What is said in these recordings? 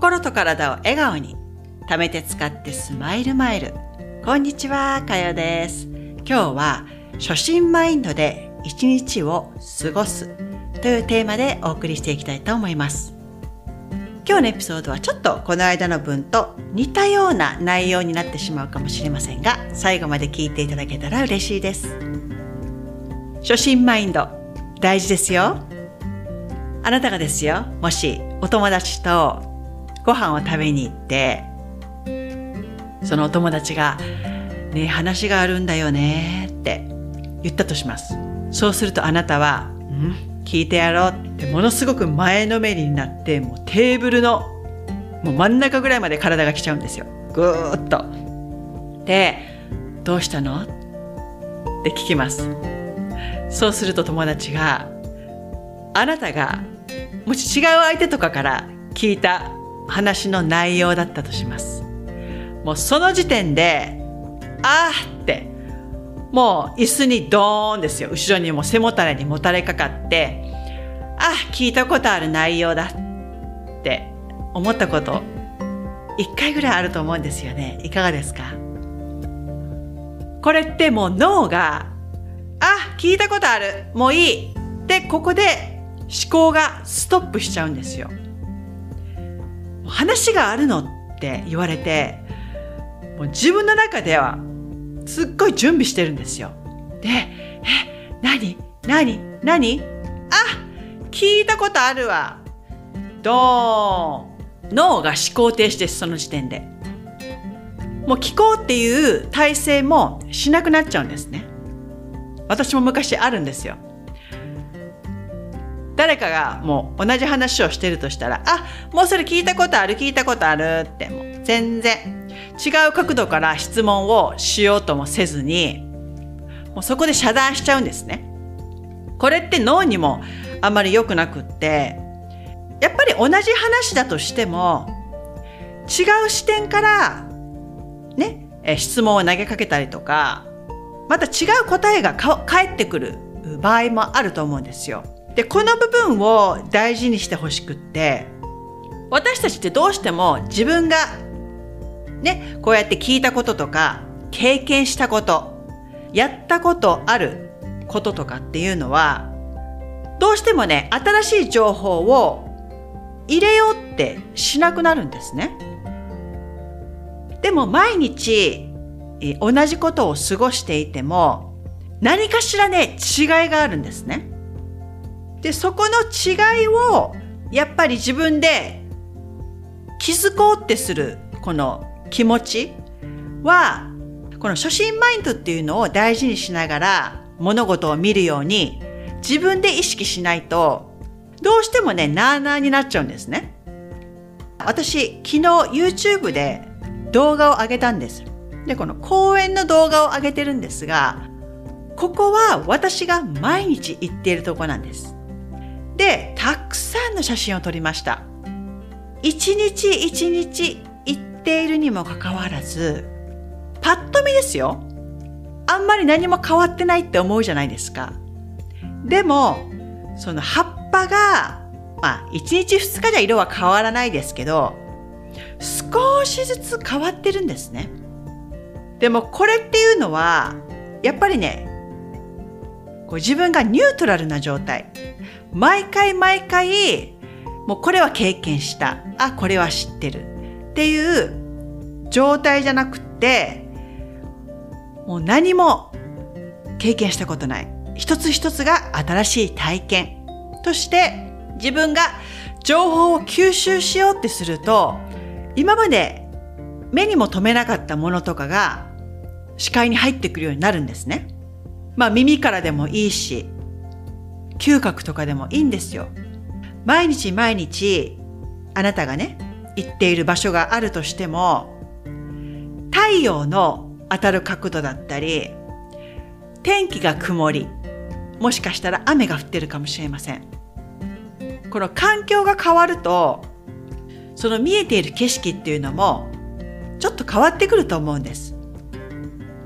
心と体を笑顔に。貯めて使ってスマイルマイル。こんにちはかよです。今日は初心マインドで一日を過ごす。というテーマでお送りしていきたいと思います。今日のエピソードはちょっとこの間の文と似たような内容になってしまうかもしれませんが最後まで聞いていただけたら嬉しいです。初心マインド大事ですよ。あなたがですよ。もしお友達とご飯を食べに行ってそのお友達が「ね話があるんだよね」って言ったとします。そうするとあなたは「ん？聞いてやろう」ってものすごく前のめりになってもうテーブルのもう真ん中ぐらいまで体が来ちゃうんですよ。ぐーっと。で「どうしたの?」って聞きます。そうすると友達があなたがもし違う相手とかから聞いた話の内容だったとします。もうその時点で、あーって、もう椅子にドーンですよ。後ろにも背もたれにもたれかかって、あ、聞いたことある内容だって思ったこと、一回ぐらいあると思うんですよね。いかがですか？これってもう脳が、あ、聞いたことある。もういい。で、ここで思考がストップしちゃうんですよ。話があるのって言われて、もう自分の中ではすっごい準備してるんですよ。で、え、何何何？あ聞いたことあるわ。ドーン脳が思考停止です、その時点で。もう聞こうっていう体制もしなくなっちゃうんですね。私も昔あるんですよ。誰かがもう同じ話をしてるとしたら、あ、もうそれ聞いたことある聞いたことあるってもう全然違う角度から質問をしようともせずに、もうそこで遮断しちゃうんですね。これって脳にもあんまり良くなくって、やっぱり同じ話だとしても、違う視点から、ね、質問を投げかけたりとか、また違う答えが返ってくる場合もあると思うんですよ。で、この部分を大事にしてほしくって、私たちってどうしても自分がね、こうやって聞いたこととか、経験したこと、やったことあることとかっていうのは、どうしてもね、新しい情報を入れようってしなくなるんですね。でも毎日同じことを過ごしていても何かしらね違いがあるんですね。で、そこの違いをやっぱり自分で気づこうってするこの気持ちはこの初心マインドっていうのを大事にしながら物事を見るように自分で意識しないとどうしてもね、なーなーになっちゃうんですね。私、昨日 YouTube で動画を上げたんです。で、この公演の動画を上げてるんですが、ここは私が毎日行っているとこなんです。で、たくさんの写真を撮りました。一日一日行っているにもかかわらず、パッと見ですよ。あんまり何も変わってないって思うじゃないですか。でも、その葉っぱが、まあ、一日二日じゃ色は変わらないですけど、少しずつ変わってるんですね。でもこれっていうのは、やっぱりね、こう自分がニュートラルな状態。毎回毎回、もうこれは経験した。あ、これは知ってる。っていう状態じゃなくて、もう何も経験したことない。一つ一つが新しい体験として自分が情報を吸収しようってすると、今まで目にも留めなかったものとかが視界に入ってくるようになるんですね。まあ耳からでもいいし、嗅覚とかでもいいんですよ。毎日毎日、あなたがね、行っている場所があるとしても、太陽の当たる角度だったり、天気が曇り、もしかしたら雨が降ってるかもしれません。この環境が変わると、その見えている景色っていうのも、ちょっと変わってくると思うんです。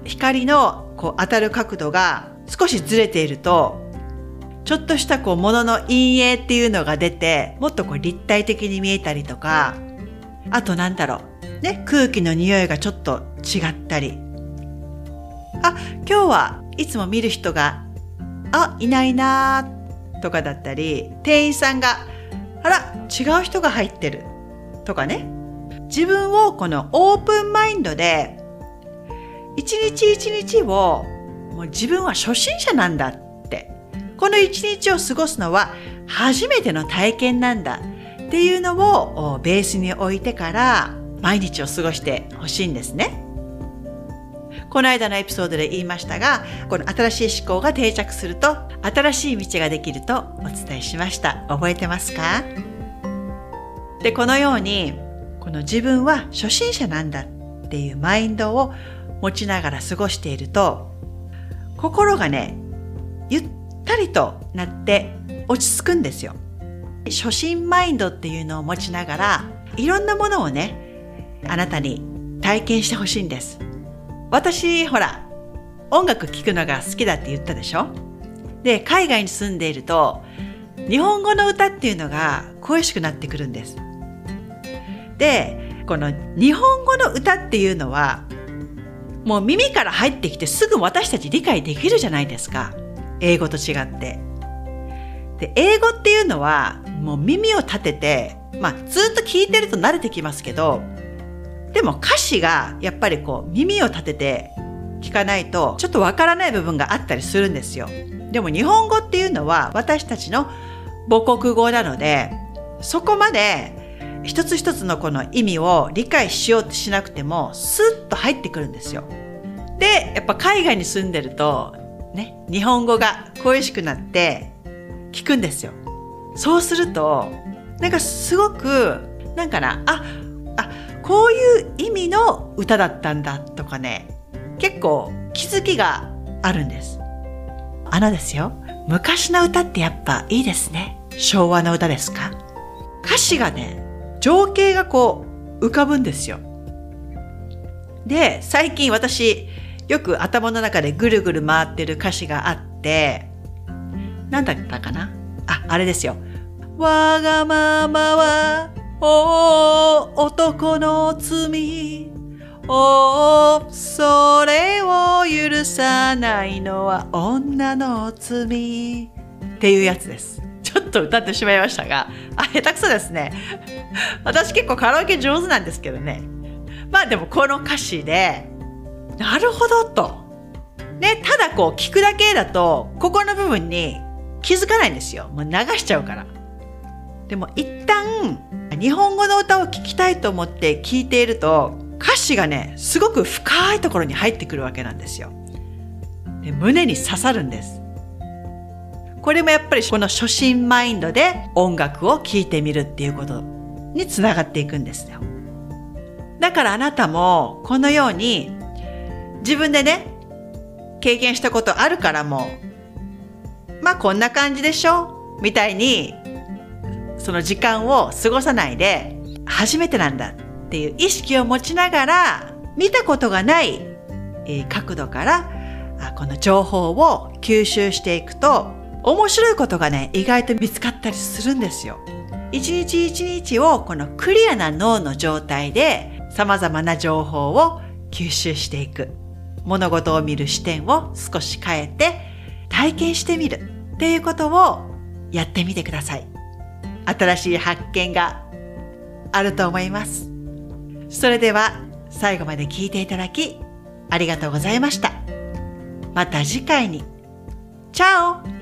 光のこう当たる角度が少しずれていると、ちょっとしたこう物の陰影っていうのが出て、もっとこう立体的に見えたりとか、あとなんだろう。ね、空気の匂いがちょっと違ったり。あ、今日はいつも見る人が、あ、いないなとかだったり、店員さんが、あら、違う人が入ってるとかね。自分をこのオープンマインドで、一日一日をもう自分は初心者なんだっ、この一日を過ごすのは初めての体験なんだっていうのをベースに置いてから毎日を過ごしてほしいんですね。この間のエピソードで言いましたが、この新しい思考が定着すると、新しい道ができるとお伝えしました。覚えてますか？で、このように、この自分は初心者なんだっていうマインドを持ちながら過ごしていると、心がね、ゆったりとなって落ち着くんですよ。初心マインドっていうのを持ちながら、いろんなものをね、あなたに体験してほしいんです。私、ほら、音楽聴くのが好きだって言ったでしょ？で、海外に住んでいると、日本語の歌っていうのが恋しくなってくるんです。で、この日本語の歌っていうのは、もう耳から入ってきてすぐ私たち理解できるじゃないですか。英語と違って。で、英語っていうのは、もう耳を立てて、まあ、ずっと聞いてると慣れてきますけど、でも歌詞がやっぱりこう耳を立てて聞かないとちょっとわからない部分があったりするんですよ。でも日本語っていうのは私たちの母国語なので、そこまで一つ一つのこの意味を理解しようとしなくてもスッと入ってくるんですよ。で、やっぱ海外に住んでるとね、日本語が恋しくなって聞くんですよ。そうすると、なんかすごく、なんかな、あ、あ、こういう意味の歌だったんだとかね、結構気づきがあるんです。あのですよ、昔の歌ってやっぱいいですね。昭和の歌ですか歌詞がね、情景がこう浮かぶんですよ。で、最近私、よく頭の中でぐるぐる回ってる歌詞があって、なんだったかな？あ、あれですよ。わがままは、お男の罪。おそれを許さないのは女の罪。っていうやつです。ちょっと歌ってしまいましたが、あ、下手くそですね。私結構カラオケ上手なんですけどね。まあでもこの歌詞で、なるほどと。ね、ただこう聞くだけだと、ここの部分に気づかないんですよ。もう流しちゃうから。でも一旦日本語の歌を聴きたいと思って聞いていると歌詞がねすごく深いところに入ってくるわけなんですよ。で胸に刺さるんです。これもやっぱりこの初心マインドで音楽を聴いてみるっていうことにつながっていくんですよ。だからあなたもこのように自分でね経験したことあるからもうまあこんな感じでしょみたいにその時間を過ごさないで初めてなんだっていう意識を持ちながら見たことがない、え角度からこの情報を吸収していくと面白いことがね意外と見つかったりするんですよ。一日一日をこのクリアな脳の状態で様々な情報を吸収していく。物事を見る視点を少し変えて体験してみるっていうことをやってみてください。新しい発見があると思います。それでは最後まで聞いていただきありがとうございました。また次回に。チャオ